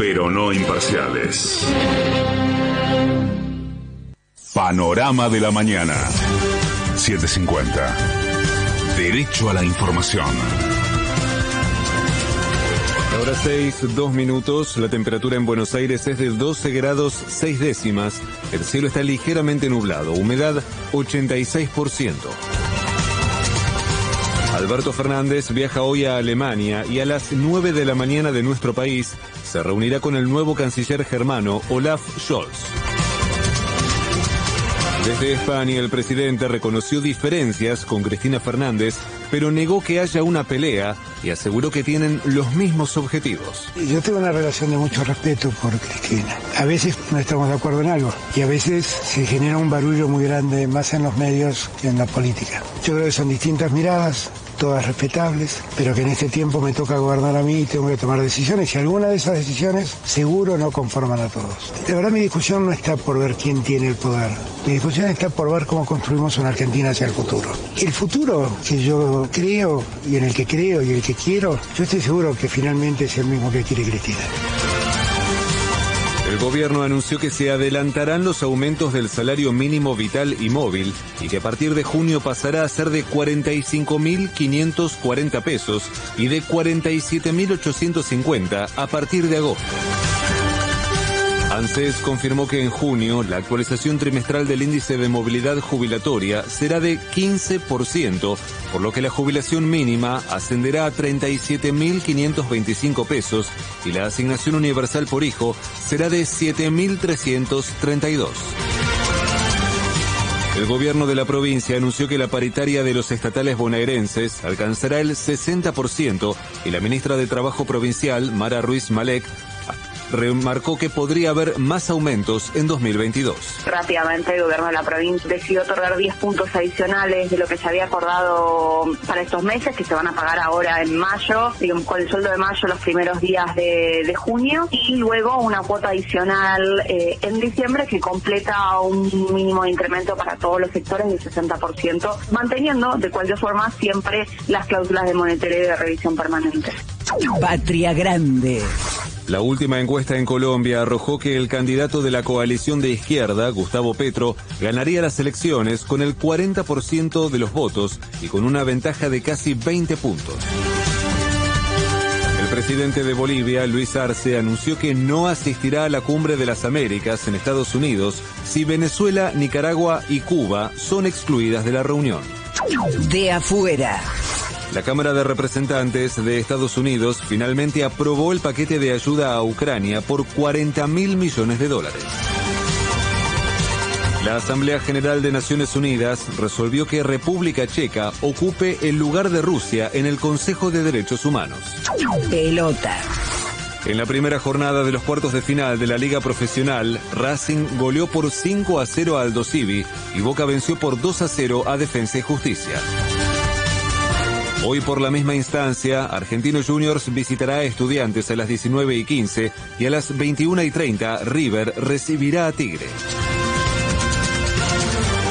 pero no imparciales. Panorama de la mañana. 750. Derecho a la información. Ahora 6, 2 minutos. La temperatura en Buenos Aires es de 12 grados 6 décimas. El cielo está ligeramente nublado. Humedad 86%. Alberto Fernández viaja hoy a Alemania y a las 9 de la mañana de nuestro país se reunirá con el nuevo canciller germano Olaf Scholz. Desde España el presidente reconoció diferencias con Cristina Fernández, pero negó que haya una pelea y aseguró que tienen los mismos objetivos. Yo tengo una relación de mucho respeto por Cristina. A veces no estamos de acuerdo en algo y a veces se genera un barullo muy grande más en los medios que en la política. Yo creo que son distintas miradas, todas respetables, pero que en este tiempo me toca gobernar a mí y tengo que tomar decisiones y algunas de esas decisiones seguro no conforman a todos. De verdad mi discusión no está por ver quién tiene el poder, mi discusión está por ver cómo construimos una Argentina hacia el futuro. El futuro que yo creo y en el que creo y el que quiero, yo estoy seguro que finalmente es el mismo que quiere Cristina. El gobierno anunció que se adelantarán los aumentos del salario mínimo vital y móvil y que a partir de junio pasará a ser de 45.540 pesos y de 47.850 a partir de agosto. ANSES confirmó que en junio la actualización trimestral del índice de movilidad jubilatoria será de 15%, por lo que la jubilación mínima ascenderá a 37.525 pesos y la asignación universal por hijo será de 7.332. El gobierno de la provincia anunció que la paritaria de los estatales bonaerenses alcanzará el 60% y la ministra de Trabajo Provincial, Mara Ruiz Malek, remarcó que podría haber más aumentos en 2022. Rápidamente el gobierno de la provincia decidió otorgar 10 puntos adicionales de lo que se había acordado para estos meses, que se van a pagar ahora en mayo, digamos con el sueldo de mayo los primeros días de, de junio, y luego una cuota adicional eh, en diciembre que completa un mínimo de incremento para todos los sectores del 60%, manteniendo de cualquier forma siempre las cláusulas de monetario y de revisión permanente. Patria Grande. La última encuesta en Colombia arrojó que el candidato de la coalición de izquierda, Gustavo Petro, ganaría las elecciones con el 40% de los votos y con una ventaja de casi 20 puntos. El presidente de Bolivia, Luis Arce, anunció que no asistirá a la cumbre de las Américas en Estados Unidos si Venezuela, Nicaragua y Cuba son excluidas de la reunión. De afuera. La Cámara de Representantes de Estados Unidos finalmente aprobó el paquete de ayuda a Ucrania por 40 mil millones de dólares. La Asamblea General de Naciones Unidas resolvió que República Checa ocupe el lugar de Rusia en el Consejo de Derechos Humanos. Pelota. En la primera jornada de los cuartos de final de la Liga Profesional, Racing goleó por 5 a 0 a Aldo Civi y Boca venció por 2 a 0 a Defensa y Justicia. Hoy por la misma instancia, Argentinos Juniors visitará a Estudiantes a las 19 y 15 y a las 21 y 30 River recibirá a Tigre.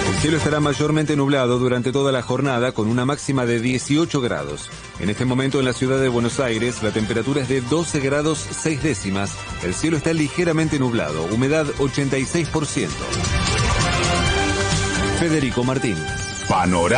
El cielo estará mayormente nublado durante toda la jornada con una máxima de 18 grados. En este momento en la ciudad de Buenos Aires la temperatura es de 12 grados 6 décimas. El cielo está ligeramente nublado, humedad 86%. Federico Martín. Panorama.